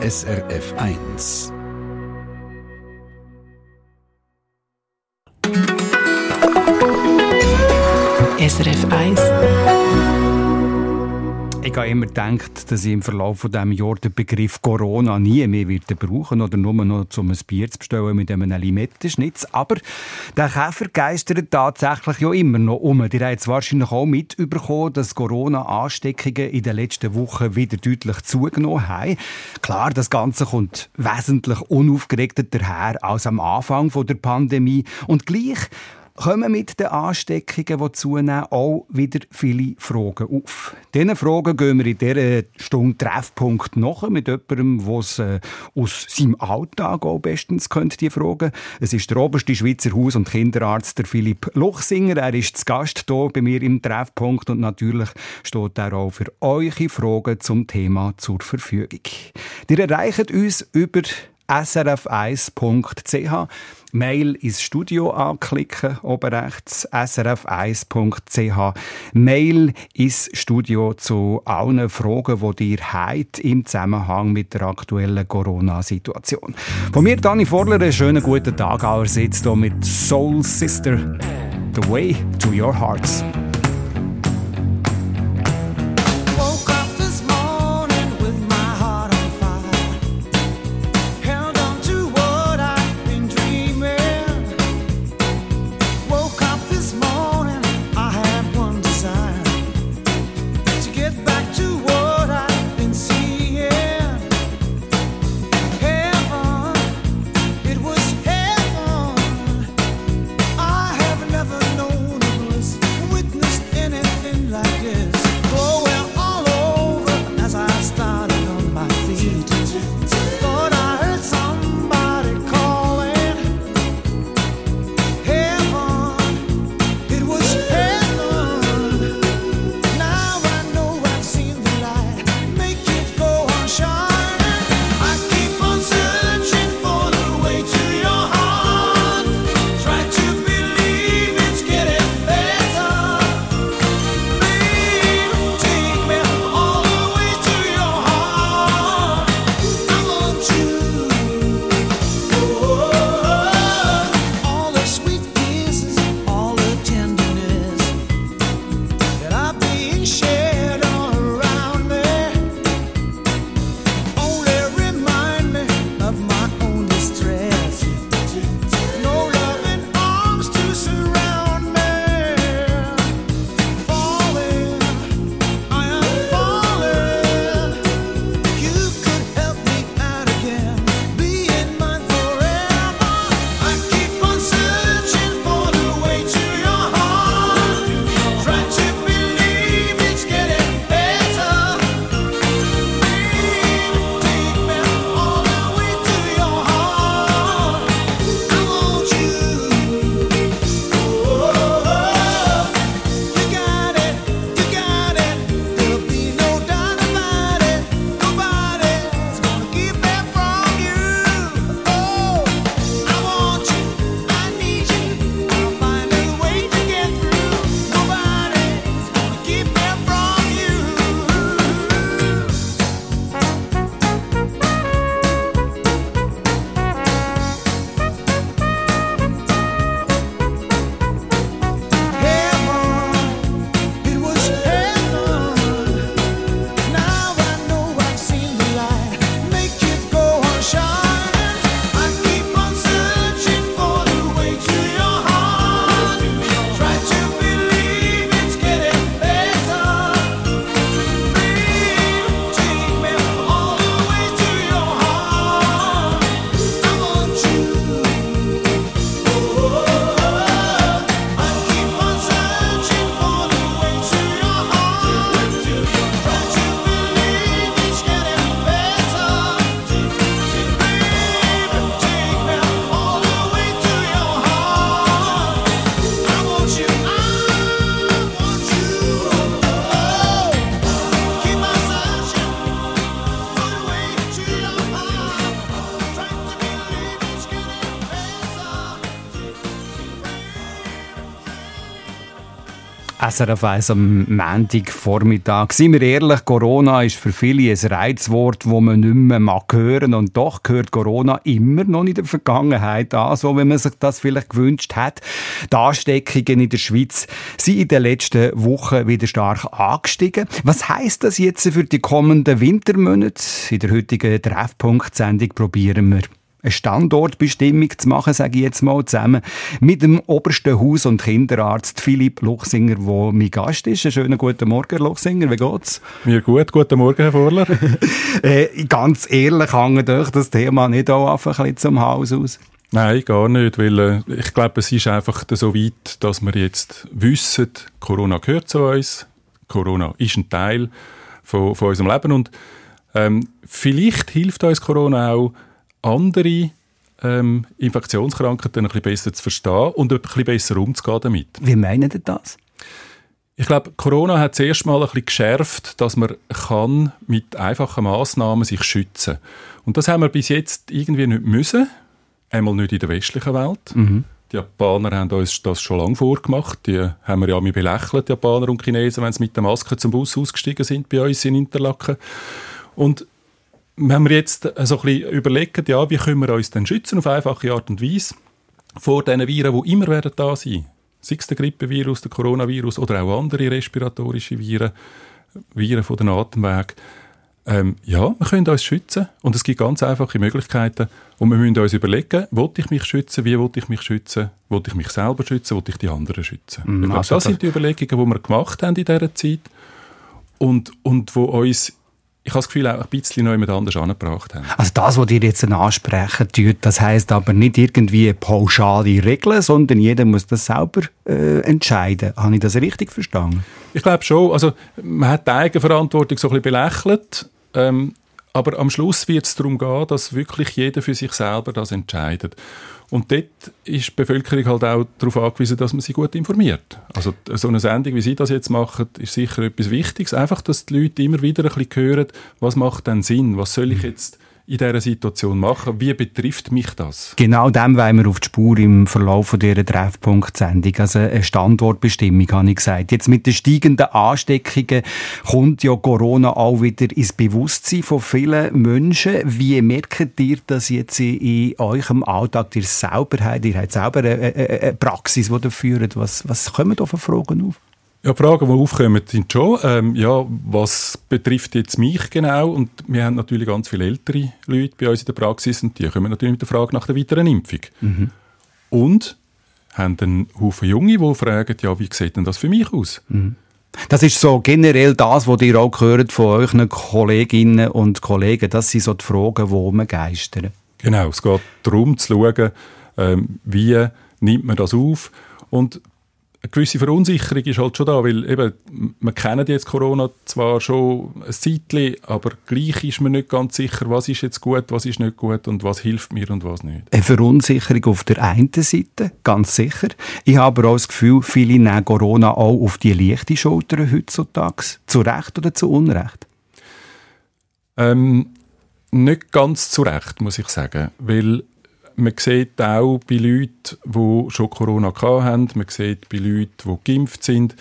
SRF 1. SRF 1 ich habe immer gedacht, dass ich im Verlauf von diesem Jahr den Begriff Corona nie mehr werde brauchen oder nur noch um ein Bier zu bestellen mit einem Limettenschnitz. Aber der Käfer geistert tatsächlich ja immer noch um. Ihr habt es wahrscheinlich auch mitbekommen, dass Corona-Ansteckungen in den letzten Wochen wieder deutlich zugenommen haben. Klar, das Ganze kommt wesentlich unaufgeregter daher als am Anfang der Pandemie. Und gleich kommen mit den Ansteckungen, die zunehmen, auch wieder viele Fragen auf. Diesen Fragen gehen wir in dieser Stunde Treffpunkt nach mit jemandem, der es äh, aus seinem Alltag auch bestens könnte, die Fragen. Es ist der oberste Schweizer Haus- und Kinderarzt, der Philipp Luchsinger. Er ist zu Gast hier bei mir im Treffpunkt und natürlich steht er auch für eure Fragen zum Thema zur Verfügung. Ihr erreicht uns über srf1.ch. Mail ins Studio anklicken, oben rechts, srf1.ch. Mail ins Studio zu allen Fragen, die ihr habt im Zusammenhang mit der aktuellen Corona-Situation. Von mir, Dani Vorler, einen schönen guten Tag allerseits hier mit Soul Sister, The Way to Your Hearts. SRF 1 am Montagvormittag. Seien wir ehrlich, Corona ist für viele ein Reizwort, das man nicht mehr mag hören Und doch gehört Corona immer noch in der Vergangenheit an, so wie man sich das vielleicht gewünscht hat. Die Ansteckungen in der Schweiz sind in den letzten Wochen wieder stark angestiegen. Was heißt das jetzt für die kommenden Wintermonate? In der heutigen Treffpunkt-Sendung probieren wir eine Standortbestimmung zu machen, sage ich jetzt mal, zusammen mit dem obersten Haus- und Kinderarzt Philipp Luchsinger, der mein Gast ist. Einen schönen guten Morgen, Luchsinger, wie geht's? Mir gut, guten Morgen, Herr Vorler. äh, ganz ehrlich, hängt euch das Thema nicht auch einfach ein bisschen zum Haus aus? Nein, gar nicht, weil äh, ich glaube, es ist einfach so weit, dass wir jetzt wissen, Corona gehört zu uns, Corona ist ein Teil von, von unserem Leben und ähm, vielleicht hilft uns Corona auch, andere ähm, Infektionskrankheiten ein bisschen besser zu verstehen und ein bisschen besser umzugehen damit. Wie meinen Sie das? Ich glaube, Corona hat zuerst mal ein bisschen geschärft, dass man kann mit einfachen Massnahmen sich schützen. Und das haben wir bis jetzt irgendwie nicht müssen. Einmal nicht in der westlichen Welt. Mhm. Die Japaner haben uns das schon lange vorgemacht. Die haben wir ja mit belächelt, die Japaner und Chinesen, wenn sie mit der Maske zum Bus ausgestiegen sind bei uns in Interlaken. Und wenn wir jetzt so ein bisschen überlegen, ja, wie können wir uns denn schützen auf einfache Art und Weise vor diesen Viren, die immer werden da sein sei es der Grippevirus, der Coronavirus oder auch andere respiratorische Viren, Viren von den Atemwegen. Ähm, ja, wir können uns schützen und es gibt ganz einfache Möglichkeiten und wir müssen uns überlegen, will ich mich schützen, wie will ich mich schützen, will ich mich selber schützen, will ich die anderen schützen. Mm, ich glaube, also das sind die Überlegungen, die wir gemacht haben in dieser Zeit und, und wo uns ich habe das Gefühl, auch ein bisschen noch jemand anders angebracht haben. Also das, was ihr jetzt ansprechen tut, das heisst aber nicht irgendwie pauschale Regeln, sondern jeder muss das selber äh, entscheiden. Habe ich das richtig verstanden? Ich glaube schon. Also man hat die Eigenverantwortung so ein bisschen belächelt. Ähm, aber am Schluss wird es darum gehen, dass wirklich jeder für sich selber das entscheidet. Und dort ist die Bevölkerung halt auch darauf angewiesen, dass man sie gut informiert. Also so eine Sendung, wie Sie das jetzt machen, ist sicher etwas Wichtiges. Einfach, dass die Leute immer wieder ein bisschen hören, was macht denn Sinn? Was soll ich jetzt in dieser Situation machen? Wie betrifft mich das? Genau dem wollen wir auf die Spur im Verlauf dieser Treffpunkt-Sendung. Also eine Standortbestimmung, habe ich gesagt. Jetzt mit den steigenden Ansteckungen kommt ja Corona auch wieder ins Bewusstsein von vielen Menschen. Wie merkt ihr das jetzt in eurem Alltag? Ihr selber habt, ihr habt selber eine, eine Praxis, die ihr führt. Was, was kommen da für Fragen auf? Ja, die Fragen, die aufkommen, sind schon, ähm, ja, was betrifft jetzt mich genau? Und wir haben natürlich ganz viele ältere Leute bei uns in der Praxis und die kommen natürlich mit der Frage nach der weiteren Impfung. Mhm. Und haben einen Haufen Junge, die fragen, ja, wie sieht denn das für mich aus? Mhm. Das ist so generell das, was ihr auch gehört von euren Kolleginnen und Kollegen. Das sind so die Fragen, die man geistern. Genau, es geht darum zu schauen, ähm, wie nimmt man das auf. Und eine gewisse Verunsicherung ist halt schon da, weil eben, wir kennen jetzt Corona zwar schon ein Zeitchen, aber gleich ist man nicht ganz sicher, was ist jetzt gut, was ist nicht gut und was hilft mir und was nicht. Eine Verunsicherung auf der einen Seite, ganz sicher. Ich habe aber auch das Gefühl, viele nehmen Corona auch auf die leichte Schulter heutzutage. Zu Recht oder zu Unrecht? Ähm, nicht ganz zu Recht, muss ich sagen, weil man sieht auch bei Leuten, die schon Corona hatten, man sieht bei Leuten, die geimpft sind,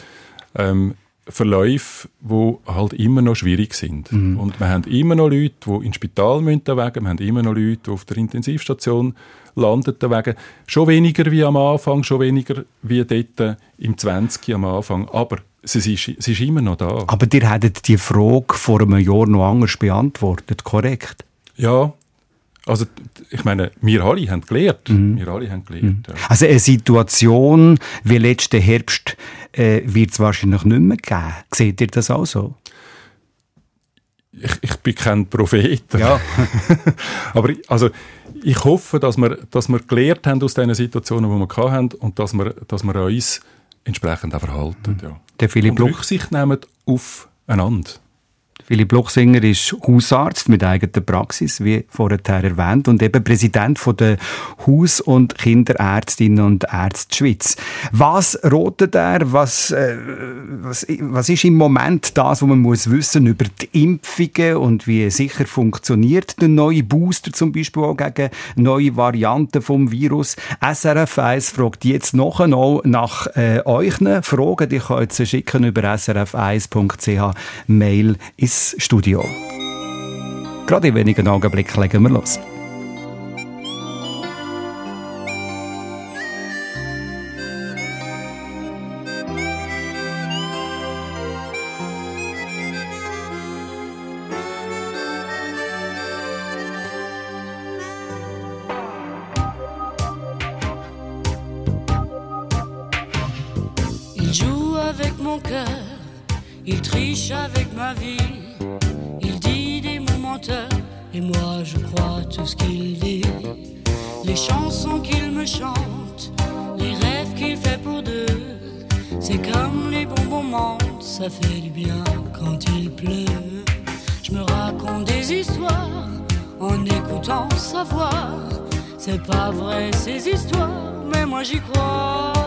ähm, Verläufe, die halt immer noch schwierig sind. Mhm. Und wir haben immer noch Leute, die ins Spital müssen, wir haben immer noch Leute, die auf der Intensivstation landen. Wegen. Schon weniger wie am Anfang, schon weniger wie dort im 20. am Anfang. Aber sie ist, sie ist immer noch da. Aber ihr hättet die Frage vor einem Jahr noch anders beantwortet, korrekt? Ja, also ich meine, wir alle haben gelernt. Mhm. Wir alle haben gelernt mhm. ja. Also eine Situation wie letzten Herbst äh, wird es wahrscheinlich nicht mehr geben. Seht ihr das auch so? Ich, ich bin kein Prophet. Ja. Aber also, ich hoffe, dass wir, dass wir gelernt haben aus den Situationen, die wir hatten und dass wir, dass wir uns entsprechend auch verhalten. Mhm. Ja. Der Philipp und Rücksicht nehmen aufeinander. Philipp Luchsinger ist Hausarzt mit eigener Praxis, wie vorher erwähnt, und eben Präsident von der Haus- und Kinderärztinnen und Ärzte Schweiz. Was rotet er? Was, äh, was, was ist im Moment das, was man muss wissen über die Impfungen und wie sicher funktioniert der neue Booster zum Beispiel auch gegen neue Varianten vom Virus? SRF 1 fragt jetzt noch einmal nach äh, euch Fragen. Die könnt ihr schicken über srf1.ch Mail ins Studio. Gerade in wenigen Augenblicken legen wir los. Qu'il me chante, les rêves qu'il fait pour deux. C'est comme les bonbons mentent, ça fait du bien quand il pleut. Je me raconte des histoires en écoutant sa voix. C'est pas vrai ces histoires, mais moi j'y crois.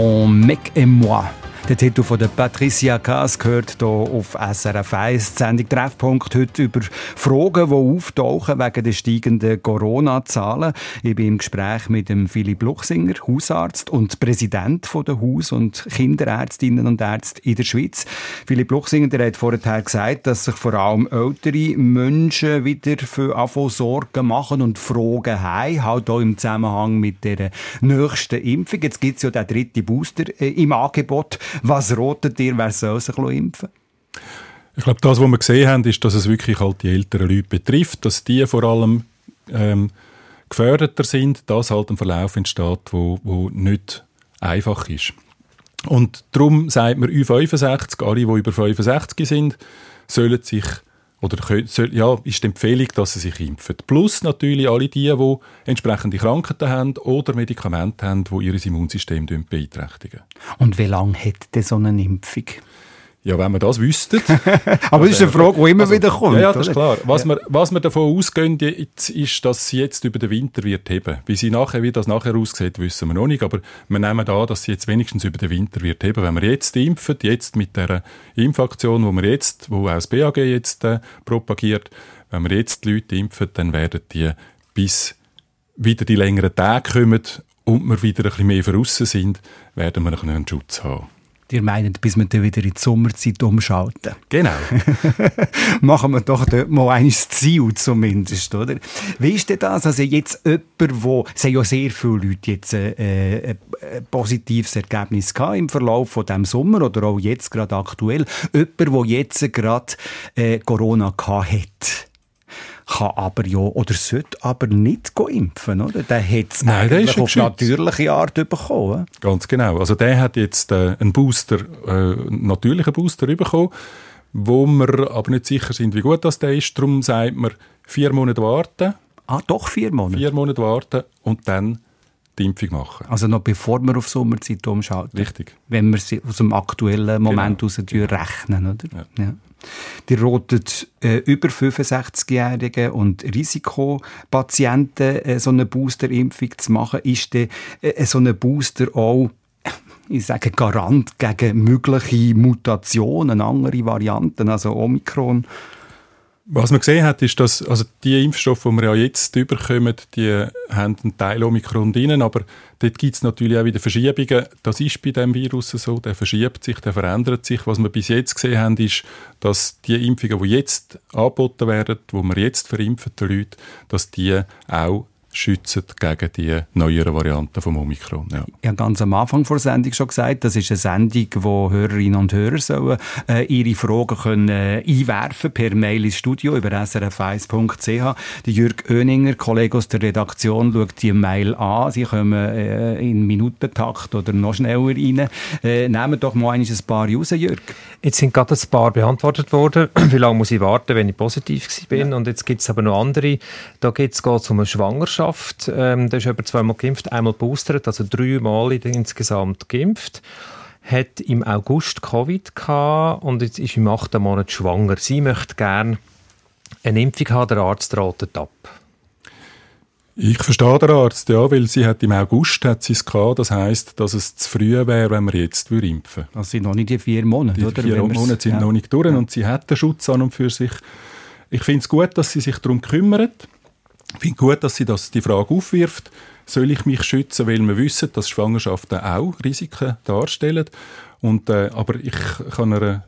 Mon mec et moi. Der Titel von der Patricia Kaas gehört hier auf SRF 1. Die Sendung Treffpunkt heute über Fragen, die auftauchen wegen der steigenden Corona-Zahlen. Ich bin im Gespräch mit dem Philipp Luchsinger, Hausarzt und Präsident der Haus- und Kinderärztinnen und Ärzte in der Schweiz. Philipp Luchsinger, der hat vorher gesagt, dass sich vor allem ältere Menschen wieder für Anfang Sorgen machen und Fragen haben, halt auch im Zusammenhang mit der nächsten Impfung. Jetzt gibt es ja den dritten Booster äh, im Angebot. Was rotet ihr, wer soll sich impfen? Ich glaube, das, was wir gesehen haben, ist, dass es wirklich halt die älteren Leute betrifft, dass die vor allem ähm, geförderter sind, dass halt ein Verlauf entsteht, wo, wo nicht einfach ist. Und darum sagt man U65, alle, die über 65 sind, sollen sich oder ja, ist die Empfehlung, dass sie sich impfen. Plus natürlich alle die, die entsprechende Krankheiten haben oder Medikamente haben, die ihr Immunsystem beeinträchtigen. Und wie lange hat denn so eine Impfung? Ja, wenn wir das wüssten. Aber das ist eine Frage, die immer also, wieder kommt. Ja, ja das ist klar. Was, ja. wir, was wir davon ausgehen, ist, dass sie jetzt über den Winter wird heben. Wie, sie nachher, wie das nachher aussieht, wissen wir noch nicht. Aber wir nehmen an, dass sie jetzt wenigstens über den Winter wird heben. Wenn wir jetzt impfen, jetzt mit der Impfaktion, wo wir jetzt, wo auch das BAG jetzt äh, propagiert, wenn wir jetzt die Leute impfen, dann werden die bis wieder die längeren Tage kommen und wir wieder ein bisschen mehr draussen sind, werden wir einen Schutz haben. Ihr meint, bis wir dann wieder in die Sommerzeit umschalten. Genau. Machen wir doch dort mal ein Ziel zumindest, oder? Wie ist denn das? Also jetzt jemand, wo, es haben ja sehr viele Leute jetzt äh, äh, ein positives Ergebnis gehabt im Verlauf von dem Sommer oder auch jetzt gerade aktuell. Jemand, der jetzt gerade äh, Corona gehabt hat kann aber ja oder sollte aber nicht impfen, oder? Der hat es eigentlich auf natürliche Art bekommen. Ganz genau. Also der hat jetzt äh, einen Booster, äh, einen natürlichen Booster bekommen, wo wir aber nicht sicher sind, wie gut das der ist. Darum sagt man, vier Monate warten. Ah, doch vier Monate? Vier Monate warten und dann die Impfung machen. Also noch bevor wir auf Sommerzeit umschalten. Richtig. Wenn wir sie aus dem aktuellen Moment genau. heraus genau. rechnen, oder? Ja. ja. Die rotet äh, über 65-Jährigen und Risikopatienten äh, so eine Boosterimpfung zu machen. Ist denn, äh, so ein Booster auch ich sage Garant gegen mögliche Mutationen, andere Varianten, also Omikron? Was man gesehen hat, ist, dass also die Impfstoffe, die wir ja jetzt überkommen, die haben einen Teil Omikron drin, aber dort gibt es natürlich auch wieder Verschiebungen. Das ist bei diesem Virus so, der verschiebt sich, der verändert sich. Was wir bis jetzt gesehen haben, ist, dass die Impfungen, die jetzt angeboten werden, die wir jetzt verimpfen, die Leute, dass die auch schützen gegen die neueren Varianten vom Omikron. Ja. Ich habe ganz am Anfang der Sendung schon gesagt, das ist eine Sendung, wo Hörerinnen und Hörer sollen, äh, ihre Fragen können, äh, einwerfen per Mail ins Studio über srf1.ch. Die Jürg Oeninger, Kollege aus der Redaktion, schaut die Mail an. Sie kommen äh, in Minutentakt oder noch schneller rein. Äh, nehmen doch mal ein paar raus, Jürg. Jetzt sind gerade ein paar beantwortet worden. Wie lange muss ich warten, wenn ich positiv bin? Ja. Und jetzt gibt es aber noch andere. Da geht es um eine Schwangerschaft Schwangerschaft. Ähm, der ist über zweimal geimpft, einmal boostert, also dreimal insgesamt geimpft. Hat im August Covid gehabt und jetzt ist im achten Monat schwanger. Sie möchte gerne eine Impfung haben, der Arzt ratet ab. Ich verstehe den Arzt, ja, weil sie hat im August hat sie es gehabt. Das heisst, dass es zu früh wäre, wenn wir jetzt impfen Das sind noch nicht die vier Monate, die oder? vier Monate sind ja. noch nicht durch ja. und sie hat den Schutz an und für sich. Ich finde es gut, dass sie sich darum kümmert. Ich finde gut, dass sie das, die Frage aufwirft, soll ich mich schützen, weil wir wissen, dass Schwangerschaften auch Risiken darstellen. Und, äh, aber ich kann einer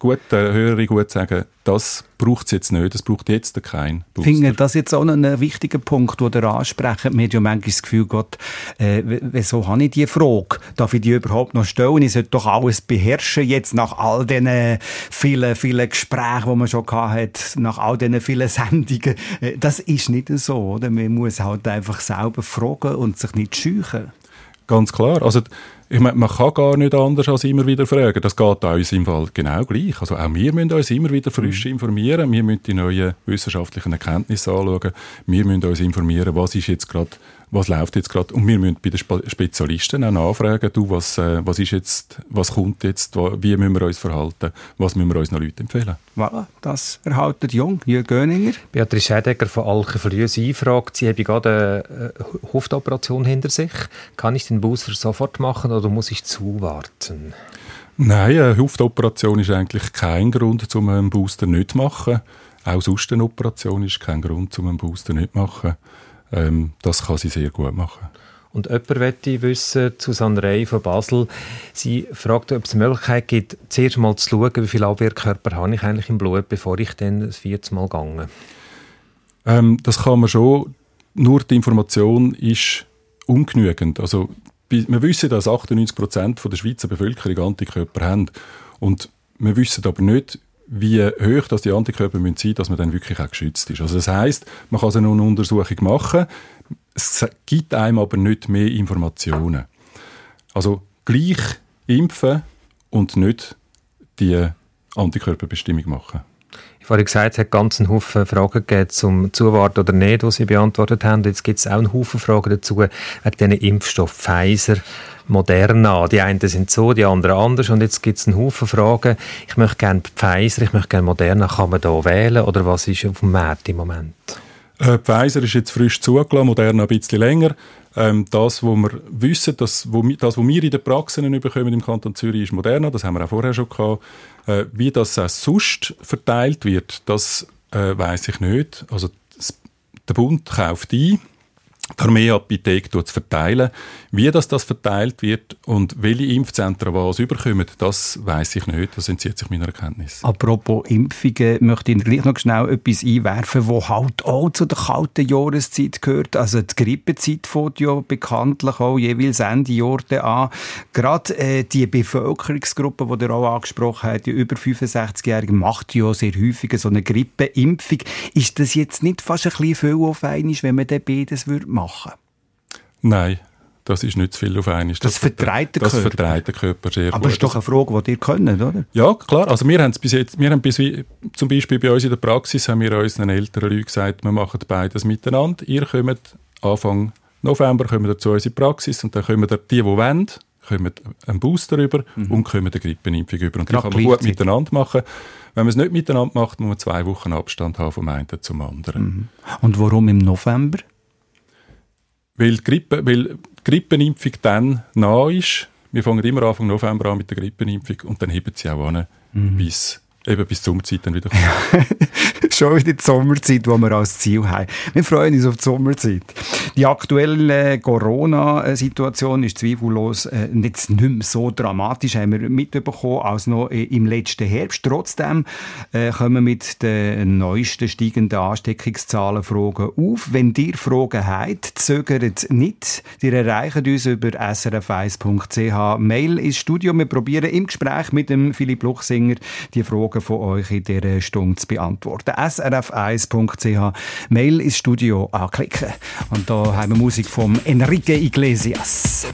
guten Hörerin gut sagen, das braucht es jetzt nicht, es braucht jetzt keinen Booster. Finde das jetzt auch ein wichtiger Punkt, den ihr ansprechen. Wir haben ja manchmal das Gefühl, Gott, äh, wieso habe ich diese Frage? Darf ich die überhaupt noch stellen? Ich sollte doch alles beherrschen jetzt nach all diesen vielen, vielen Gesprächen, die man schon hat, nach all diesen vielen Sendungen. Äh, das ist nicht so, oder? Man muss halt einfach selber fragen und sich nicht scheuchen. Ganz klar. Also ich meine, man kann gar nicht anders als immer wieder fragen. Das geht uns im Fall genau gleich. Also auch wir müssen uns immer wieder frisch mhm. informieren. Wir müssen die neuen wissenschaftlichen Erkenntnisse anschauen. Wir müssen uns informieren, was ist jetzt gerade was läuft jetzt gerade. Und wir müssen bei den Spezialisten auch nachfragen, du, was, äh, was ist jetzt, was kommt jetzt, wie müssen wir uns verhalten, was müssen wir unseren Leuten empfehlen. Voilà, das erhaltet Jung, Jürgen Göninger. Beatrice Schädegger von Alke früh Sie fragt, Sie haben gerade eine äh, Huftoperation hinter sich. Kann ich den Booster sofort machen oder muss ich zuwarten? Nein, eine Hüftoperation ist eigentlich kein Grund, um einen Booster nicht zu machen. Auch sonst eine Operation ist kein Grund, um einen Booster nicht zu machen. Ähm, das kann sie sehr gut machen. Und jemand möchte wissen, Susanne Rey von Basel, sie fragt, ob es eine Möglichkeit gibt, zuerst mal zu schauen, wie viele Abwehrkörper habe ich eigentlich im Blut, bevor ich dann das vierte Mal gehe. Ähm, das kann man schon, nur die Information ist ungenügend. Also, wir wissen, dass 98 Prozent der Schweizer Bevölkerung Antikörper haben. Und wir wissen aber nicht, wie hoch dass die Antikörper sein müssen, dass man dann wirklich auch geschützt ist. Also das heißt, man kann so eine Untersuchung machen, es gibt einem aber nicht mehr Informationen. Also gleich impfen und nicht die Antikörperbestimmung machen. Ich habe gesagt, es hat ganz einen Haufen Fragen gegeben zum Zuwarten oder nicht, die Sie beantwortet haben. Jetzt gibt es auch einen Haufen Fragen dazu wegen diesen Impfstoff Pfizer, Moderna. Die einen sind so, die anderen anders. Und jetzt gibt es einen Haufen Fragen. Ich möchte gerne Pfizer, ich möchte gerne Moderna. Kann man da wählen oder was ist auf dem Markt im Moment? Äh, Pfizer ist jetzt frisch zugelassen, Moderna ein bisschen länger. Ähm, das, was wir wissen, das, wo, das, was wir in den Praxen bekommen im Kanton Zürich, ist Moderna. Das haben wir auch vorher schon gehabt. Äh, wie das auch sonst verteilt wird, das äh, weiß ich nicht. Also das, der Bund kauft ein die Armeeapotheke zu verteilen. Wie das, das verteilt wird und welche Impfzentren was überkommen, das weiß ich nicht. Das entzieht sich meiner Erkenntnis. Apropos Impfungen, möchte ich gleich noch schnell etwas einwerfen, wo halt auch zu der kalten Jahreszeit gehört. Also die Grippezeit fängt ja bekanntlich auch jeweils Ende Jahr an. Gerade äh, die Bevölkerungsgruppe, die ihr auch angesprochen habt, die über 65-Jährigen, macht ja sehr häufig so eine Grippeimpfung. Ist das jetzt nicht fast ein bisschen viel auf einmal, wenn man den beides machen würde? Nein, das ist nicht zu viel auf einmal. Das, das vertreibt der Körper. Das vertreibt der Körper sehr Aber es ist doch eine Frage, die ihr könnt, oder? Ja, klar. Also wir haben bis jetzt, wir haben bis, zum Beispiel bei uns in der Praxis, haben wir unseren älteren Leuten gesagt, wir machen beides miteinander. Ihr kommt Anfang November kommen zu uns in die Praxis und dann kommen die, die wollen, kommen einen Booster über mhm. und kommen eine Grippenimpfung über. Und die kann man gut miteinander machen. Wenn man es nicht miteinander macht, muss man zwei Wochen Abstand haben vom einen zum anderen. Mhm. Und warum im November? Weil die, Grippe, weil die Grippenimpfung dann nah ist. Wir fangen immer Anfang November an mit der Grippenimpfung und dann heben sie auch an mhm. bis Eben bis zur Sommerzeit dann wieder Schon wieder die Sommerzeit, die wir als Ziel haben. Wir freuen uns auf die Sommerzeit. Die aktuelle Corona-Situation ist zweifellos äh, jetzt nicht mehr so dramatisch, haben wir mitbekommen, als noch äh, im letzten Herbst. Trotzdem äh, kommen mit den neuesten steigenden Ansteckungszahlen Fragen auf. Wenn ihr Fragen habt, zögert nicht. Ihr erreicht uns über srf1.ch. Mail ins Studio. Wir probieren im Gespräch mit dem Philipp Luchsinger die Fragen Fragen von euch in dieser Stunde zu beantworten. srf1.ch, Mail ins Studio anklicken. Und da haben wir Musik von Enrique Iglesias.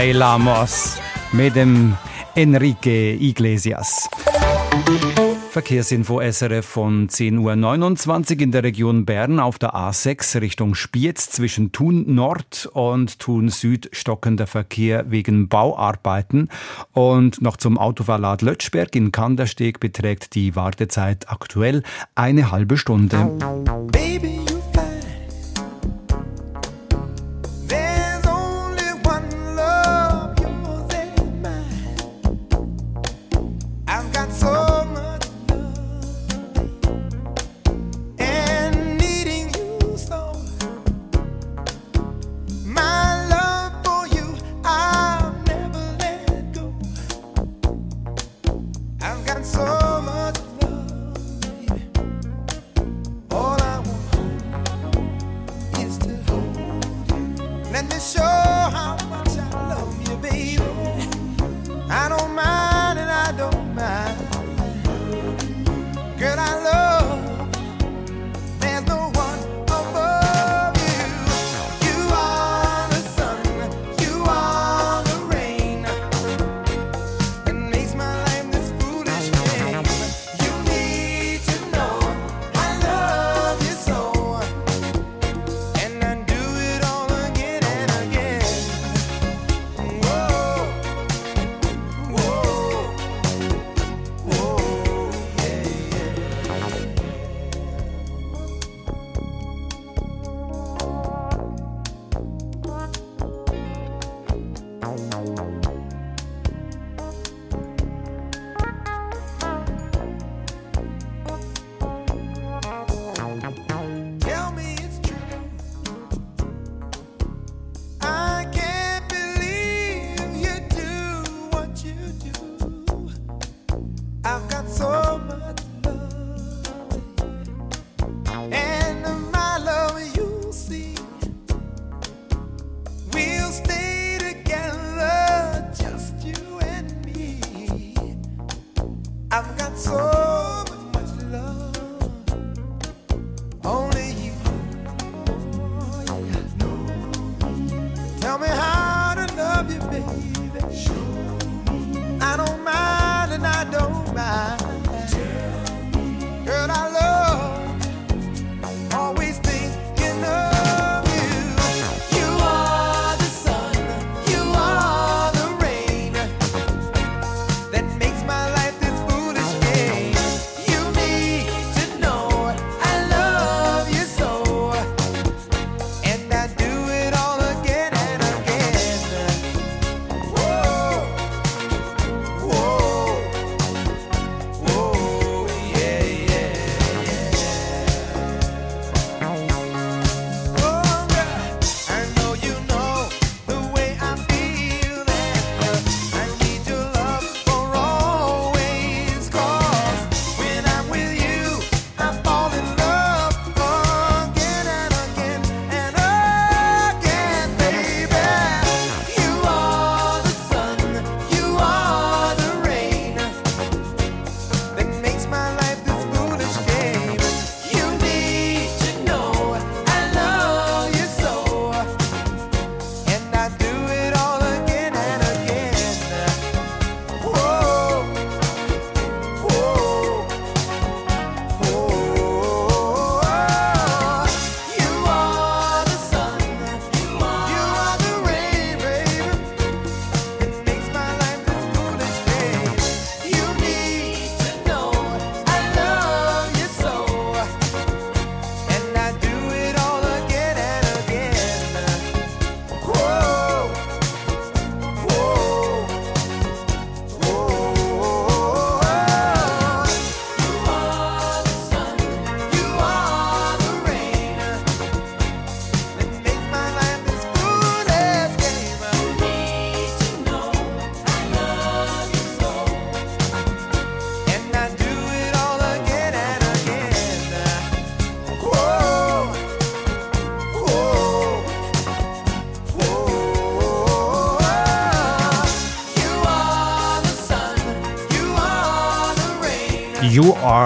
Bailamos mit dem Enrique Iglesias. Verkehrsinfo SRF von 10.29 Uhr in der Region Bern auf der A6 Richtung Spiez zwischen Thun Nord und Thun Süd stockender Verkehr wegen Bauarbeiten. Und noch zum Autoverlad Lötschberg in Kandersteg beträgt die Wartezeit aktuell eine halbe Stunde. Baby.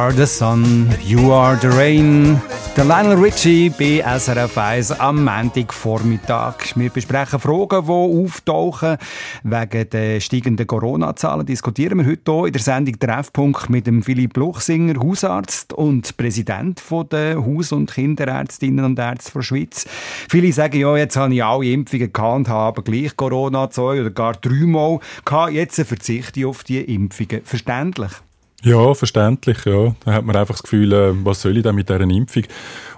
Are the sun, you are the rain. Der Lionel Richie bei SRF 1 am Montagvormittag. Wir besprechen Fragen, die auftauchen wegen der steigenden Corona-Zahlen. Diskutieren wir heute hier in der Sendung Treffpunkt mit dem Philipp Luchsinger, Hausarzt und Präsident der Haus- und Kinderärztinnen und Ärzte der Schweiz. Viele sagen, ja, jetzt habe ich alle Impfungen gehabt, habe gleich Corona zwei oder gar dreimal gehabt. Jetzt verzichte ich auf die Impfungen. Verständlich? Ja, verständlich, ja. Da hat man einfach das Gefühl, äh, was soll ich denn mit dieser Impfung?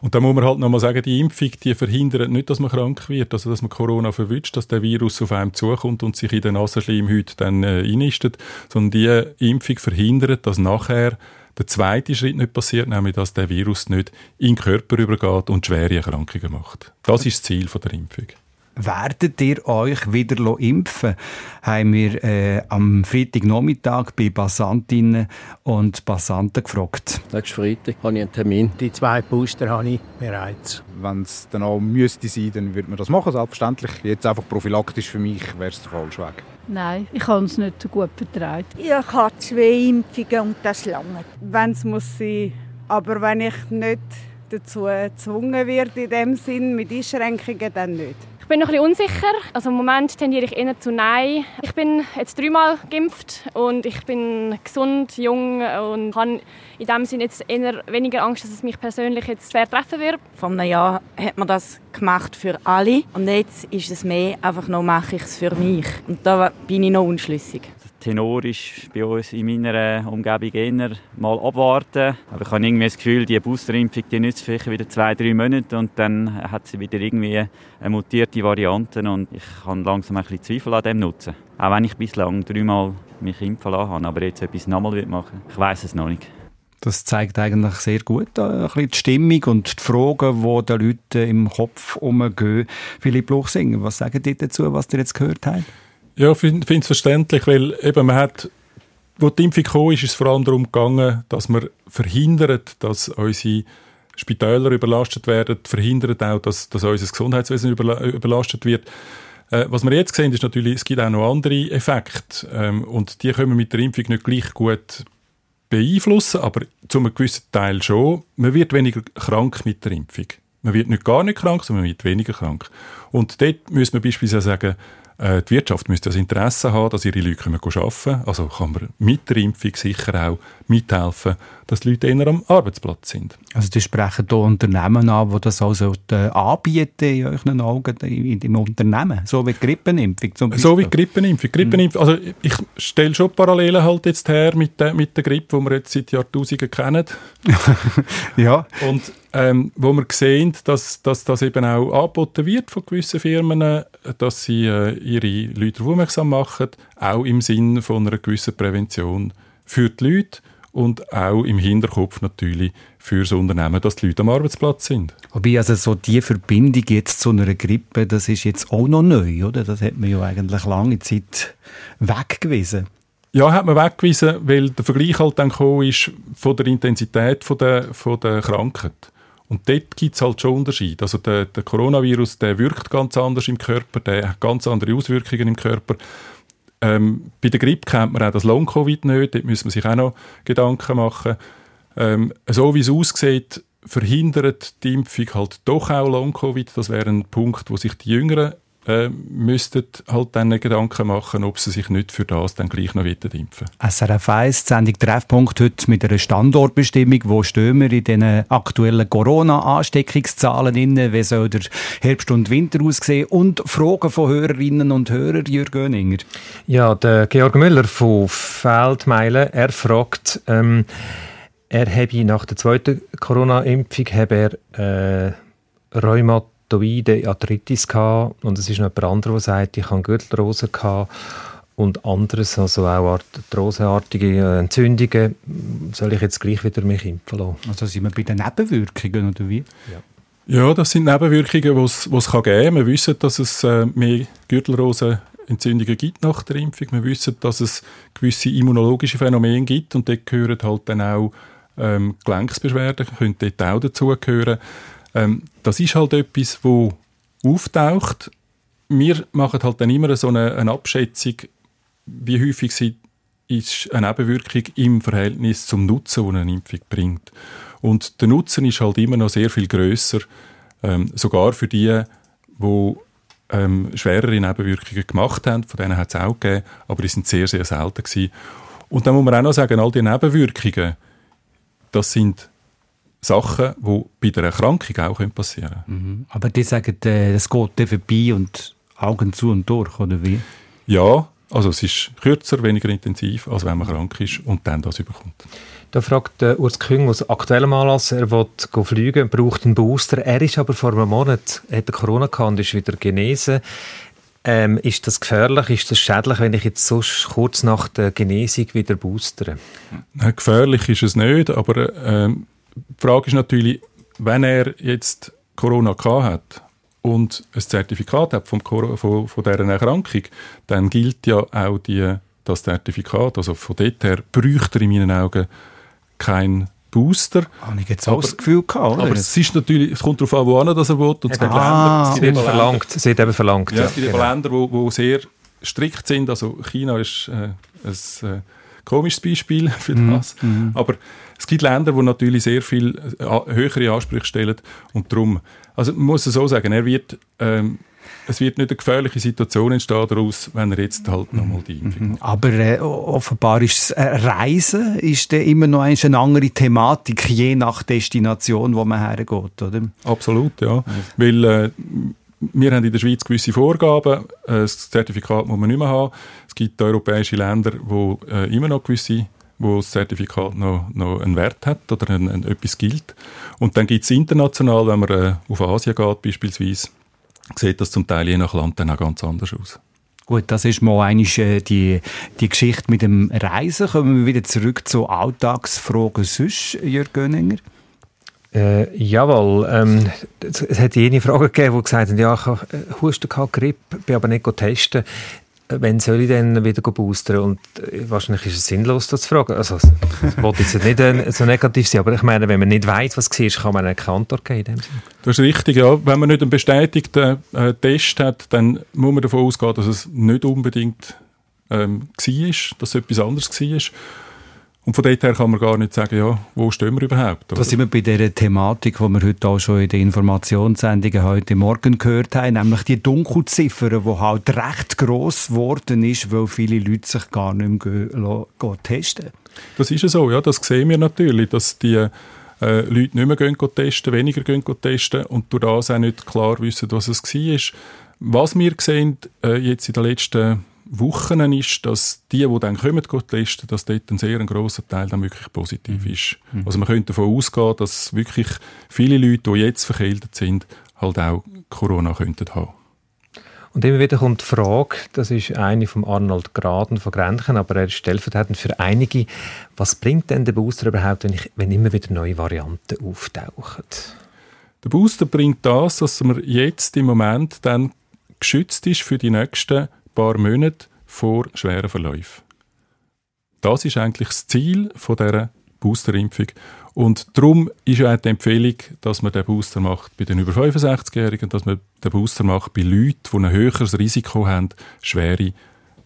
Und da muss man halt nochmal sagen, die Impfung, die verhindert nicht, dass man krank wird, also dass man Corona verwünscht, dass der Virus auf einem zukommt und sich in den Nasenschleimhäuten dann äh, einnistet, sondern die Impfung verhindert, dass nachher der zweite Schritt nicht passiert, nämlich dass der Virus nicht in den Körper übergeht und schwere Erkrankungen macht. Das ist das Ziel von der Impfung. Werdet ihr euch wieder impfen? Haben wir äh, am Freitagnachmittag bei Passantinnen und Passanten gefragt. Nächsten Freitag habe ich einen Termin. Die zwei Booster habe ich bereits. Wenn es dann auch müsste sein, dann würde man das machen, selbstverständlich. Jetzt einfach prophylaktisch für mich wäre es der falsche Weg. Nein, ich habe es nicht so gut vertraut. Ich habe zwei Impfungen und das lange. Wenn es muss sein. Aber wenn ich nicht dazu gezwungen werde, in dem Sinn, mit Einschränkungen, dann nicht. Ich bin noch ein bisschen unsicher. Also im Moment tendiere ich eher zu Nein. Ich bin jetzt dreimal geimpft und ich bin gesund, jung und habe in dem Sinne jetzt eher weniger Angst, dass es mich persönlich jetzt schwer treffen wird. Vor einem Jahr hat man das gemacht für alle und jetzt ist es mehr einfach noch mache ich es für mich und da bin ich noch unschlüssig. Tenor ist bei uns in meiner Umgebung eher mal abwarten. Aber ich habe irgendwie das Gefühl, die Boosterimpfung die nützt vielleicht wieder zwei, drei Monate und dann hat sie wieder irgendwie eine mutierte Variante und ich habe langsam ein bisschen Zweifel an dem Nutzen. Auch wenn ich bislang dreimal mich impfen lassen habe, aber jetzt etwas nochmal machen ich weiß es noch nicht. Das zeigt eigentlich sehr gut äh, ein bisschen die Stimmung und die Fragen, die den Leuten im Kopf umgehen. Philipp Luchsinger, was sagen die dazu, was ihr jetzt gehört habt? Ja, ich finde es verständlich, weil eben man hat, wo die Impfung kam, ist es vor allem darum gegangen, dass man verhindert, dass unsere Spitäler überlastet werden, verhindert auch, dass, dass unser Gesundheitswesen überla überlastet wird. Äh, was wir jetzt sehen, ist natürlich, es gibt auch noch andere Effekte ähm, und die können wir mit der Impfung nicht gleich gut beeinflussen, aber zu einem gewissen Teil schon. Man wird weniger krank mit der Impfung. Man wird nicht gar nicht krank, sondern man wird weniger krank. Und dort müssen wir beispielsweise sagen, äh, die Wirtschaft müsste das Interesse haben, dass ihre Leute arbeiten können. Also kann man mit der Impfung sicher auch mithelfen, dass die Leute eher am Arbeitsplatz sind. Also die sprechen hier Unternehmen an, die das also anbieten in euren Augen in dem Unternehmen, so wie die Grippenimpfung zum Beispiel. So wie die Grippenimpfung. Grippenimpfung also ich stelle schon Parallelen halt jetzt her mit der, mit der Grippe, die wir jetzt seit Jahrtausenden kennen. ja. Und ähm, wo wir sehen, dass, dass das eben auch angeboten wird von gewissen Firmen, dass sie äh, ihre Leute aufmerksam machen, auch im Sinne von einer gewissen Prävention für die Leute und auch im Hinterkopf natürlich für das Unternehmen, dass die Leute am Arbeitsplatz sind. Wobei also so die Verbindung jetzt zu einer Grippe, das ist jetzt auch noch neu, oder? Das hat man ja eigentlich lange Zeit weggewiesen. Ja, hat man weggewiesen, weil der Vergleich halt dann ist von der Intensität von der, von der Krankheit. Und dort gibt es halt schon Unterschiede. Also der, der, Coronavirus, der wirkt ganz anders im Körper, der hat ganz andere Auswirkungen im Körper. Ähm, bei der Grippe kennt man auch das Long-Covid nicht, dort müssen wir sich auch noch Gedanken machen. Ähm, so wie es aussieht, verhindert die Impfung halt doch auch Long-Covid. Das wäre ein Punkt, wo sich die Jüngeren äh, müssten halt dann Gedanken machen, ob sie sich nicht für das dann gleich noch impfen SRF 1, Sendung Treffpunkt heute mit einer Standortbestimmung. Wo stehen wir in den aktuellen Corona-Ansteckungszahlen? Wie soll der Herbst und Winter aussehen? Und Fragen von Hörerinnen und Hörern, Jürgen Göninger. Ja, der Georg Müller von Feldmeilen, er fragt, ähm, er habe nach der zweiten Corona-Impfung äh, Rheumat rheumatoide Arthritis gehabt und es ist noch jemand anderer, der sagt, ich habe Gürtelrose gehabt und anderes, also auch arthroseartige Entzündungen, soll ich jetzt gleich wieder mich impfen lassen? Also sind wir bei den Nebenwirkungen oder wie? Ja. Ja, das sind Nebenwirkungen, die es geben kann. Wir wissen, dass es äh, mehr Gürtelrose-Entzündungen gibt nach der Impfung. Wir wissen, dass es gewisse immunologische Phänomene gibt und dort gehören halt dann auch ähm, Gelenksbeschwerden, können dort auch dazugehören. Ähm, das ist halt etwas, wo auftaucht. Wir machen halt dann immer so eine, eine Abschätzung, wie häufig sie ist eine Nebenwirkung im Verhältnis zum Nutzen, den eine Impfung bringt. Und der Nutzen ist halt immer noch sehr viel grösser, ähm, sogar für die, die ähm, schwerere Nebenwirkungen gemacht haben. Von denen hat es auch gegeben, aber die sind sehr, sehr selten gewesen. Und dann muss man auch noch sagen, all die Nebenwirkungen, das sind Sachen, die bei der Erkrankung auch passieren können. Mhm. Aber die sagen, äh, es geht dann vorbei und Augen zu und durch, oder wie? Ja, also es ist kürzer, weniger intensiv, als wenn man krank ist und dann das überkommt. Da fragt äh, Urs Küng aus aktuellem Anlass, er will fliegen, braucht einen Booster. Er ist aber vor einem Monat, hat Corona gehabt und ist wieder genesen. Ähm, ist das gefährlich, ist das schädlich, wenn ich jetzt so kurz nach der Genesung wieder boostere? Nein, gefährlich ist es nicht, aber ähm, die Frage ist natürlich, wenn er jetzt Corona gehabt hat und ein Zertifikat hat vom, von, von dieser Erkrankung, dann gilt ja auch die, das Zertifikat. Also von dort her bräuchte er in meinen Augen kein Booster. Habe ich jetzt auch das Gefühl gehabt, oder? Aber es, ist natürlich, es kommt darauf an, wo das er will. Und es gibt ah, Länder, es wird verlangt. Es eben verlangt. Ja, es gibt genau. Länder, wo, wo sehr strikt sind. Also China ist äh, ein äh, komisches Beispiel für mhm. das. Mm. Aber es gibt Länder, die natürlich sehr viel äh, höhere Ansprüche stellen und darum, also man muss es so sagen, er wird ähm, es wird nicht eine gefährliche Situation entstehen daraus, wenn er jetzt halt nochmal die Impfung macht. Aber äh, offenbar ist äh, Reisen ist immer noch eine andere Thematik, je nach Destination, wo man hergeht, oder? Absolut, ja. Weil äh, wir haben in der Schweiz gewisse Vorgaben, äh, das Zertifikat muss man nicht mehr haben. Es gibt europäische Länder, wo immer noch gewisse wo das Zertifikat noch, noch einen Wert hat oder ein, ein, etwas gilt. Und dann gibt es international, wenn man äh, auf Asien geht beispielsweise, sieht das zum Teil je nach Land dann auch ganz anders aus. Gut, das ist mal eigentlich äh, die, die Geschichte mit dem Reisen. Kommen wir wieder zurück zu Alltagsfragen sonst, Jörg Göninger? Äh, jawohl, ähm, es hat jene Frage gegeben, die gesagt haben, ja, ich habe äh, Husten gehabt, Grippe, bin aber nicht testen wenn soll ich dann wieder boostern? Und äh, wahrscheinlich ist es sinnlos, das zu fragen. Also, das wollte jetzt nicht äh, so negativ sein, aber ich meine, wenn man nicht weiß, was war, kann man einen Kantor geben. Das ist richtig, ja. Wenn man nicht einen bestätigten äh, Test hat, dann muss man davon ausgehen, dass es nicht unbedingt ähm, war, dass es etwas anderes war. Und von dort her kann man gar nicht sagen, ja, wo stehen wir überhaupt. Oder? Da sind wir bei der Thematik, die wir heute auch schon in den Informationssendungen heute Morgen gehört haben, nämlich die Dunkelziffer, die halt recht gross geworden ist, weil viele Leute sich gar nicht mehr testen. Das ist ja so, ja, das sehen wir natürlich, dass die äh, Leute nicht mehr gehen testen, weniger gehen testen und durch das auch nicht klar wissen, was es war. Was wir sehen äh, jetzt in den letzten Wochen ist, dass die, die dann kommen, testen, dass dort ein sehr grosser Teil dann wirklich positiv mhm. ist. Mhm. Also man könnte davon ausgehen, dass wirklich viele Leute, die jetzt verkältet sind, halt auch Corona könnten haben. Und immer wieder kommt die Frage, das ist eine von Arnold Graden von Grenchen, aber er ist stellvertretend für einige. Was bringt denn der Booster überhaupt, wenn, ich, wenn immer wieder neue Varianten auftauchen? Der Booster bringt das, dass man jetzt im Moment dann geschützt ist für die nächsten paar Monate vor schweren Verläufen. Das ist eigentlich das Ziel von dieser Boosterimpfung. Und darum ist auch die Empfehlung, dass man den Booster macht bei den über 65-Jährigen, dass man den Booster macht bei Leuten, die ein höheres Risiko haben, schwere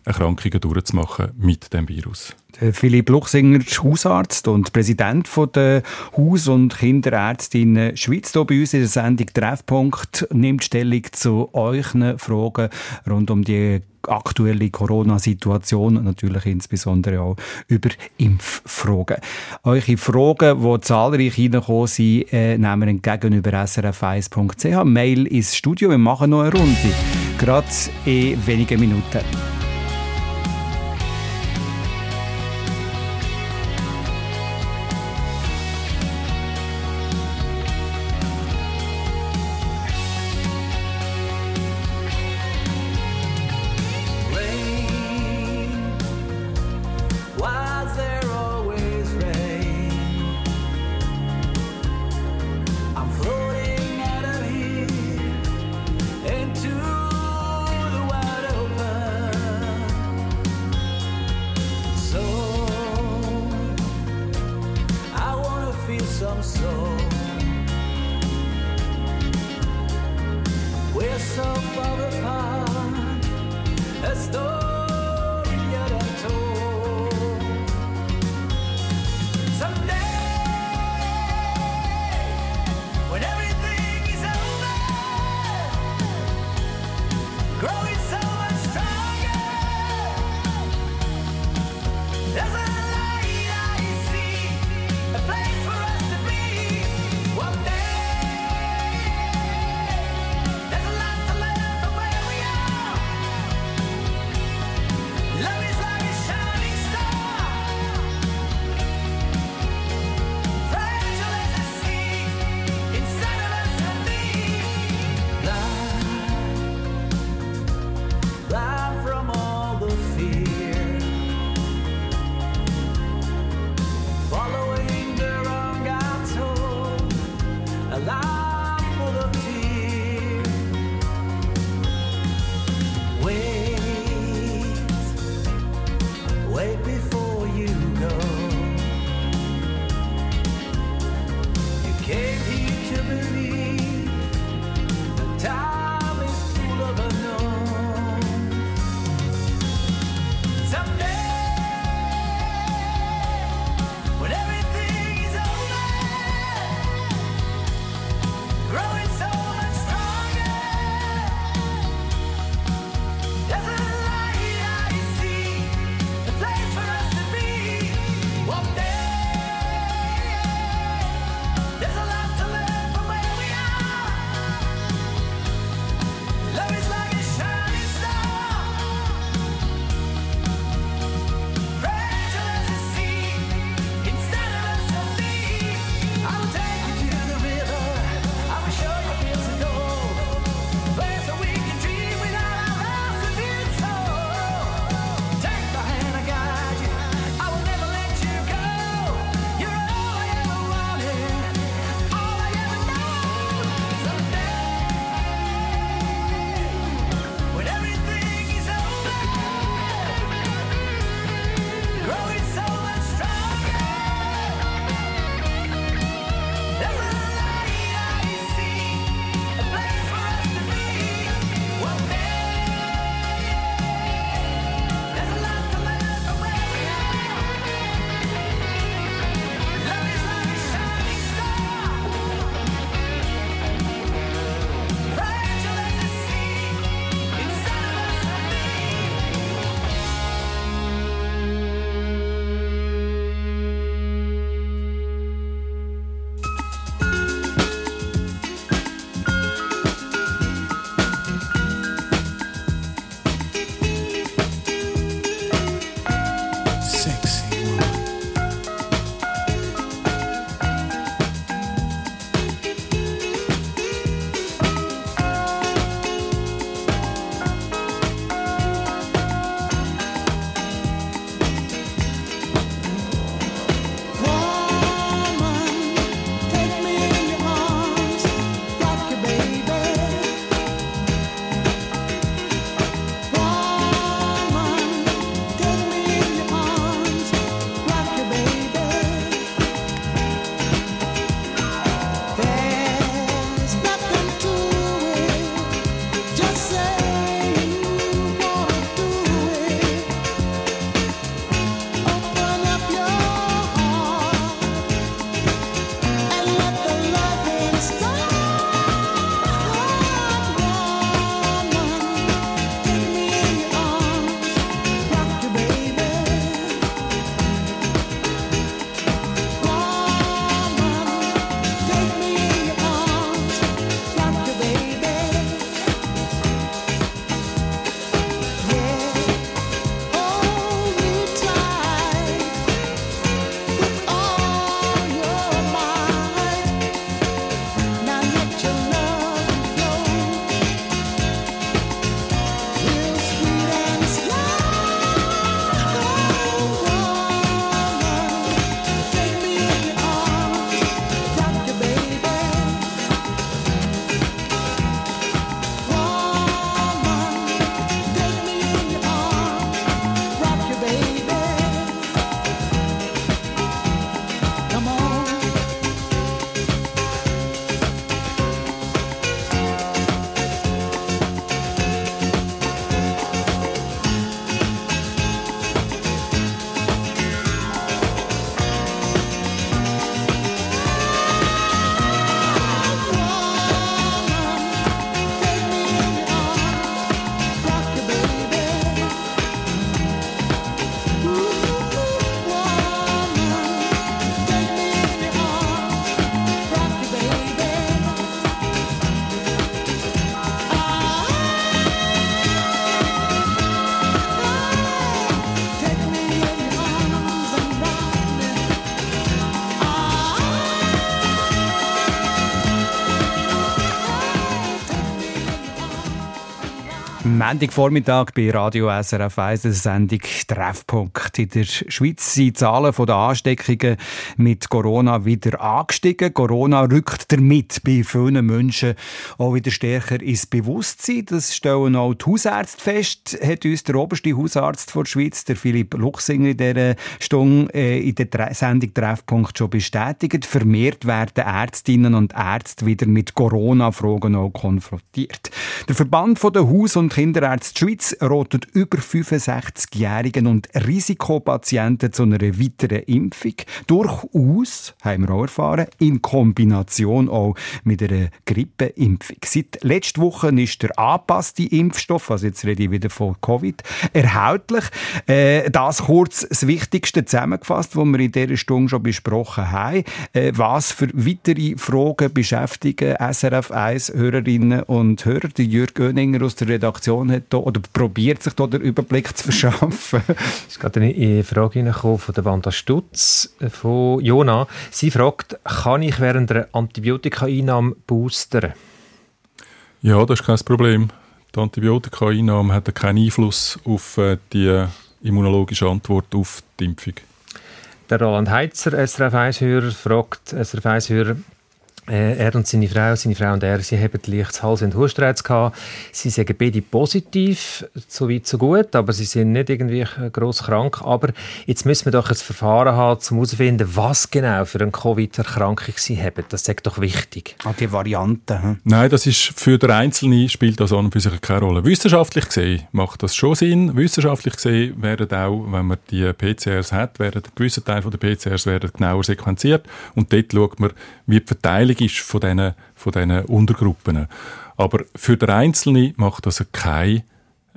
Erkrankungen durchzumachen mit dem Virus. Der Philipp Luchsinger Hausarzt und Präsident der Haus- und Kinderärztinnen Schweiz. Hier bei uns in der Sendung Treffpunkt nimmt Stellung zu euren Fragen rund um die aktuelle Corona-Situation und natürlich insbesondere auch über Impffragen. Eure Fragen, die zahlreich reingekommen sind, äh, nehmen wir entgegen über srf1.ch. Mail ins Studio. Wir machen noch eine Runde. Gerade in wenigen Minuten. Montagvormittag bei Radio SRF 1 eine Sendung Treffpunkt. In der Schweiz sind die Zahlen der Ansteckungen mit Corona wieder angestiegen. Corona rückt damit bei vielen Menschen auch wieder stärker ins Bewusstsein. Das stellen auch die Hausärzte fest, hat uns der oberste Hausarzt der Schweiz, der Philipp Luchsinger, in dieser Stunde äh, in der Sendung Treffpunkt schon bestätigt. Vermehrt werden Ärztinnen und Ärzte wieder mit Corona-Fragen auch konfrontiert. Der Verband der Haus- und Kinderärzte Schweiz rotet über 65-Jährigen und Risikopatienten zu einer weiteren Impfung. Durchaus, haben wir auch erfahren, in Kombination auch mit einer Grippeimpfung. Seit letzter Woche ist der angepasste Impfstoff, also jetzt rede ich wieder von Covid, erhältlich. Äh, das kurz das Wichtigste zusammengefasst, was wir in dieser Stunde schon besprochen haben. Äh, was für weitere Fragen beschäftigen SRF 1 Hörerinnen und Hörer? Jürg Göninger aus der Redaktion hat da, oder probiert sich da den Überblick zu verschaffen. Es ist gerade eine Frage von der Wanda Stutz äh, von Jona. Sie fragt, kann ich während der Antibiotikaeinnahme boostern? Ja, das ist kein Problem. Die Antibiotikaeinnahme hat keinen Einfluss auf äh, die immunologische Antwort auf die Impfung. Der Roland Heitzer, SRF 1-Hörer, fragt SRF 1-Hörer, äh, er und seine Frau, seine Frau und er, sie haben leichtes Hals- und Hustreiz gehabt. Sie sagen beide positiv, so weit so gut, aber sie sind nicht irgendwie gross krank. Aber jetzt müssen wir doch ein Verfahren haben, um herauszufinden, was genau für eine Covid-Erkrankung sie haben. Das ist doch wichtig. Ah, die Variante. Hm? Nein, das ist für den Einzelnen spielt das an und für sich keine Rolle. Wissenschaftlich gesehen macht das schon Sinn. Wissenschaftlich gesehen werden auch, wenn man die PCRs hat, werden ein gewisser Teil der PCRs werden genauer sequenziert und dort schaut man, wie die Verteilung ist von diesen, von diesen Untergruppen. Aber für den Einzelnen macht das keinen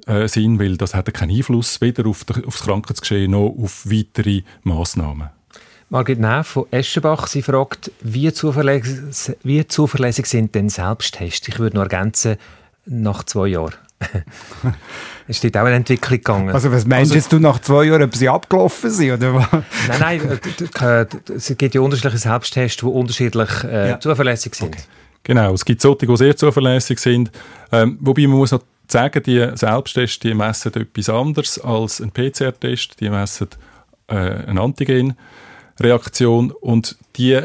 äh, Sinn, weil das hat keinen Einfluss weder auf, auf das Krankheitsgeschehen noch auf weitere Massnahmen. Margit Neff von Eschenbach, sie fragt, wie zuverlässig, wie zuverlässig sind denn Selbsttests? Ich würde noch ergänzen, nach zwei Jahren. es steht auch eine Entwicklung gegangen. Also was meinst also, du nach zwei Jahren, ob sie abgelaufen sind? Oder was? Nein, nein, äh, es gibt ja unterschiedliche Selbsttests, die unterschiedlich äh, ja. zuverlässig sind. Okay. Genau, es gibt solche, die sehr zuverlässig sind. Ähm, wobei man muss noch sagen, die Selbsttests die messen etwas anderes als ein PCR-Test. Die messen äh, eine Antigenreaktion und die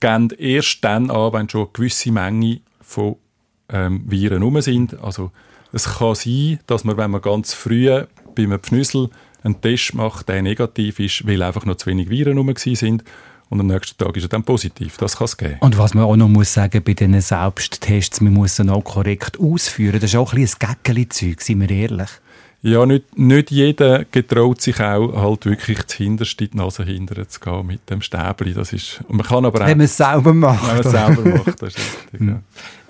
gehen erst dann an, wenn schon eine gewisse Menge von ähm, Viren herum sind. Also es kann sein, dass man, wenn man ganz früh bei einem Pfnüssel einen Test macht, der negativ ist, weil einfach noch zu wenig Viren herum sind und am nächsten Tag ist er dann positiv. Das kann es geben. Und was man auch noch muss sagen bei diesen Selbsttests, man muss sie auch korrekt ausführen. Das ist auch ein bisschen ein Gäckeli-Zeug, sind wir ehrlich. Ja, nicht, nicht jeder getraut sich auch, halt wirklich das Hinterste in die Nase hinterher zu gehen mit dem Stäbli. Das ist, man kann aber auch, Wenn man es selber macht. Wenn man es selber macht, das ist richtig, ja.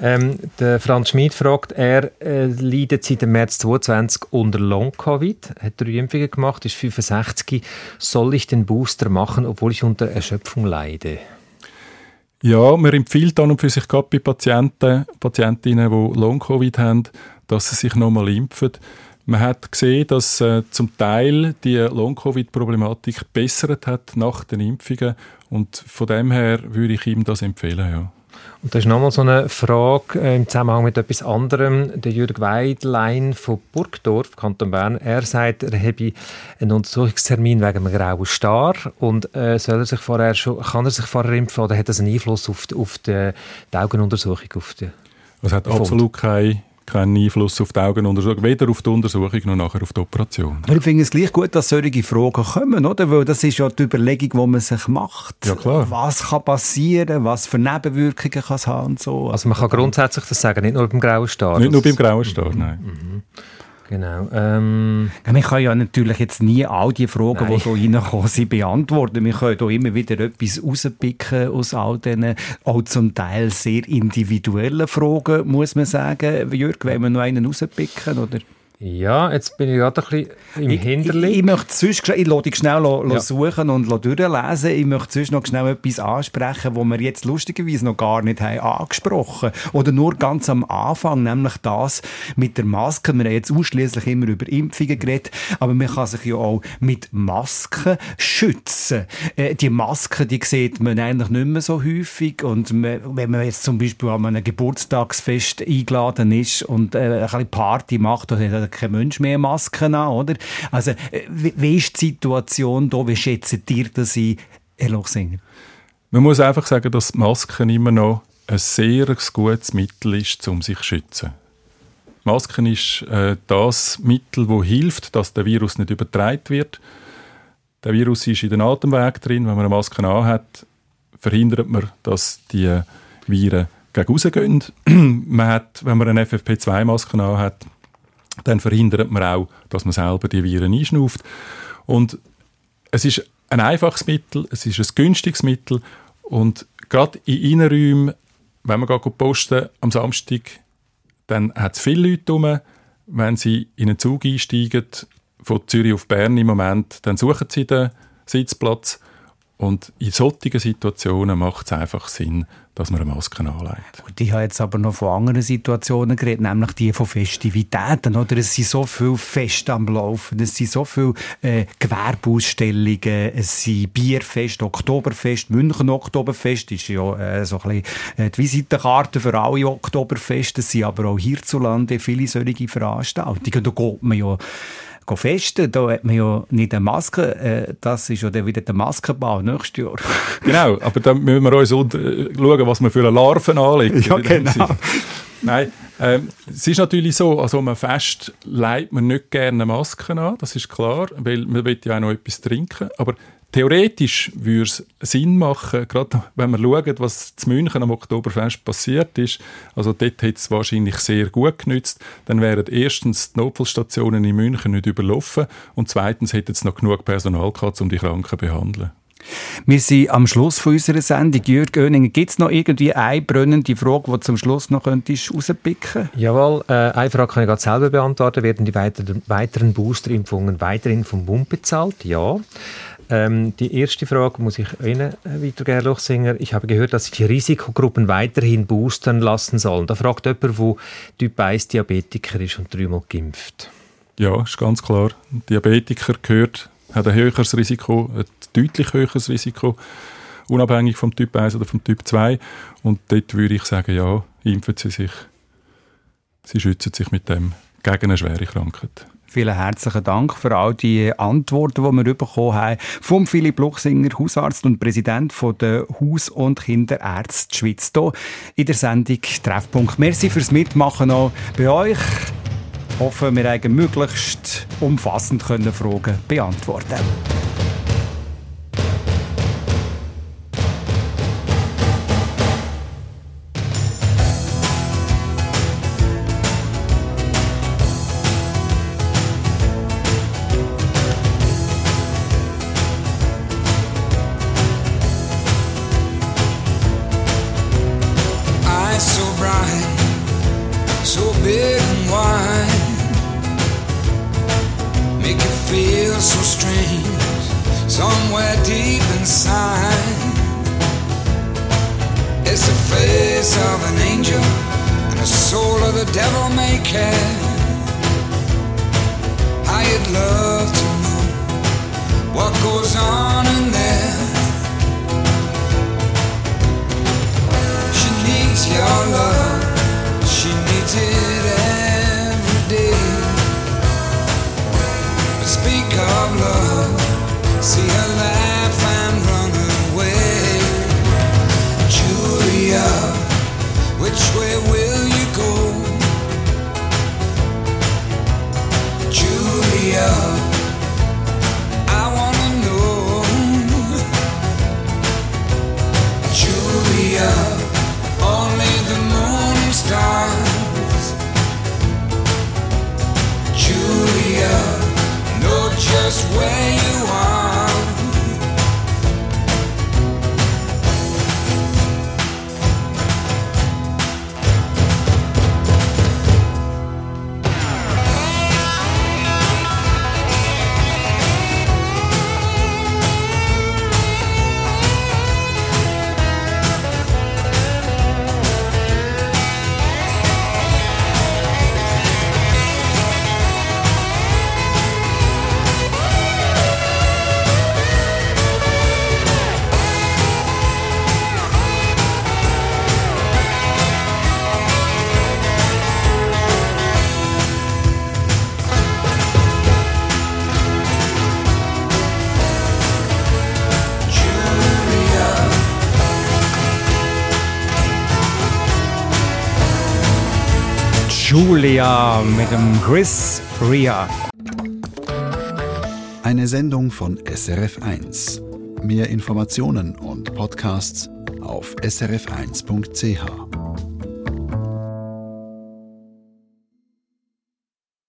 ähm, der Franz Schmid fragt, er äh, leidet seit dem März 2022 unter Long-Covid, hat drei Impfungen gemacht, ist 65. Soll ich den Booster machen, obwohl ich unter Erschöpfung leide? Ja, man empfiehlt dann und für sich gerade bei Patienten, Patientinnen, die Long-Covid haben, dass sie sich nochmal impfen. Man hat gesehen, dass äh, zum Teil die Long-Covid-Problematik bessert hat nach den Impfungen und von dem her würde ich ihm das empfehlen, ja. Und da ist nochmal so eine Frage äh, im Zusammenhang mit etwas anderem. Der Jürg Weidlein von Burgdorf, Kanton Bern, er sagt, er habe einen Untersuchungstermin wegen einem grauen Star und äh, soll er sich vorher schon, kann er sich vorher impfen oder hat das einen Einfluss auf die, auf die, die Augenuntersuchung? Auf die es hat absolut keine keinen Einfluss auf die Augenuntersuchung, weder auf die Untersuchung noch nachher auf die Operation. Aber ich finde es gleich gut, dass solche Fragen kommen, oder? Weil das ist ja die Überlegung, die man sich macht. Ja, klar. Was kann passieren, was für Nebenwirkungen kann es haben und so. Also man kann grundsätzlich das sagen, nicht nur beim grauen Star. Nicht nur beim grauen Star, mhm. nein. Mhm. Genau. Ähm, ja, man kann ja natürlich jetzt nie all die Fragen, Nein. die hier reinkommen, sind, beantworten. Wir können hier immer wieder etwas rauspicken aus all diesen, auch zum Teil sehr individuellen Fragen, muss man sagen. Jörg, wollen wir noch einen rauspicken, oder? Ja, jetzt bin ich gerade ein bisschen im ich, Hinterli. Ich, ich, möchte sonst, ich lasse dich schnell ja. suchen und durchlesen. Ich möchte sonst noch schnell etwas ansprechen, was wir jetzt lustigerweise noch gar nicht haben angesprochen Oder nur ganz am Anfang, nämlich das mit der Maske. Wir haben jetzt ausschließlich immer über Impfungen geredet, aber man kann sich ja auch mit Masken schützen. Äh, die Masken, die sieht man eigentlich nicht mehr so häufig und man, wenn man jetzt zum Beispiel an einem Geburtstagsfest eingeladen ist und äh, ein bisschen Party macht, hat kein Mensch mehr Masken an, oder? Also, äh, wie, ist die Situation da? Wie schätzt ihr das ein, Herr Lochsinger? Man muss einfach sagen, dass Masken immer noch ein sehr gutes Mittel ist, um sich zu schützen. Masken ist äh, das Mittel, das hilft, dass der Virus nicht übertragen wird. Der Virus ist in den Atemweg drin. Wenn man eine Maske anhat, verhindert man, dass die Viren gegen rausgehen. man hat, wenn man eine FFP2-Maske anhat, dann verhindert man auch, dass man selber die Viren einschnauft. Und es ist ein einfaches Mittel, es ist ein günstiges Mittel und gerade in Innenräumen, wenn man posten am Samstag, dann hat es viele Leute rum. Wenn sie in einen Zug einsteigen, von Zürich auf Bern im Moment, dann suchen sie den Sitzplatz. Und in solchen Situationen macht es einfach Sinn, dass man eine Maske anlegt. Und ich habe jetzt aber noch von anderen Situationen geredet, nämlich die von Festivitäten. Oder? Es sind so viele Feste am Laufen, es sind so viele äh, Gewerbeausstellungen, es sind Bierfest, Oktoberfest, München Oktoberfest ist ja äh, so ein bisschen äh, die Visitenkarte für alle Oktoberfeste. Es sind aber auch hierzulande viele solche Veranstaltungen. Da geht man ja festen. Da hat man ja nicht eine Maske. Äh, das ist ja dann wieder der Maskenbau nächstes Jahr. genau, aber dann müssen wir uns unter, schauen, was wir für eine Larven anlegen. Ja, genau. Nein, ähm, es ist natürlich so, also um ein Fest leitet man nicht gerne Masken an, das ist klar, weil man will ja auch noch etwas trinken. Aber Theoretisch würde es Sinn machen, gerade wenn man schaut, was zu München am Oktoberfest passiert ist. Also dort hätte es wahrscheinlich sehr gut genützt. Dann wären erstens die Notfallstationen in München nicht überlaufen und zweitens hätte es noch genug Personal gehabt, um die Kranken zu behandeln. Wir sind am Schluss von unserer Sendung. Jürg Oeninger, gibt es noch irgendwie eine brennende Frage, die du zum Schluss noch könntest rauspicken Jawohl, äh, eine Frage kann ich gerade selber beantworten. Werden die weiteren, weiteren Boosterimpfungen weiterhin vom Bund bezahlt? Ja. Ähm, die erste Frage muss ich Ihnen weitergeben, Lochsinger. Ich habe gehört, dass sich die Risikogruppen weiterhin boostern lassen sollen. Da fragt jemand, der Typ 1 Diabetiker ist und dreimal geimpft. Ja, ist ganz klar. Diabetiker gehört, hat ein höheres Risiko, ein deutlich höheres Risiko, unabhängig vom Typ 1 oder vom Typ 2. Und dort würde ich sagen, ja, impfen Sie sich. Sie schützen sich mit dem gegen eine schwere Krankheit. Vielen herzlichen Dank für all die Antworten, die wir bekommen haben. Vom Philipp Luchsinger, Hausarzt und Präsident von der Haus- und Kinderärzte Schweiz, hier in der Sendung Treffpunkt. Merci fürs Mitmachen auch bei euch. Ich hoffe, wir haben möglichst umfassend Fragen beantworten können. Julia mit dem Chris Ria. Eine Sendung von SRF1. Mehr Informationen und Podcasts auf srf1.ch.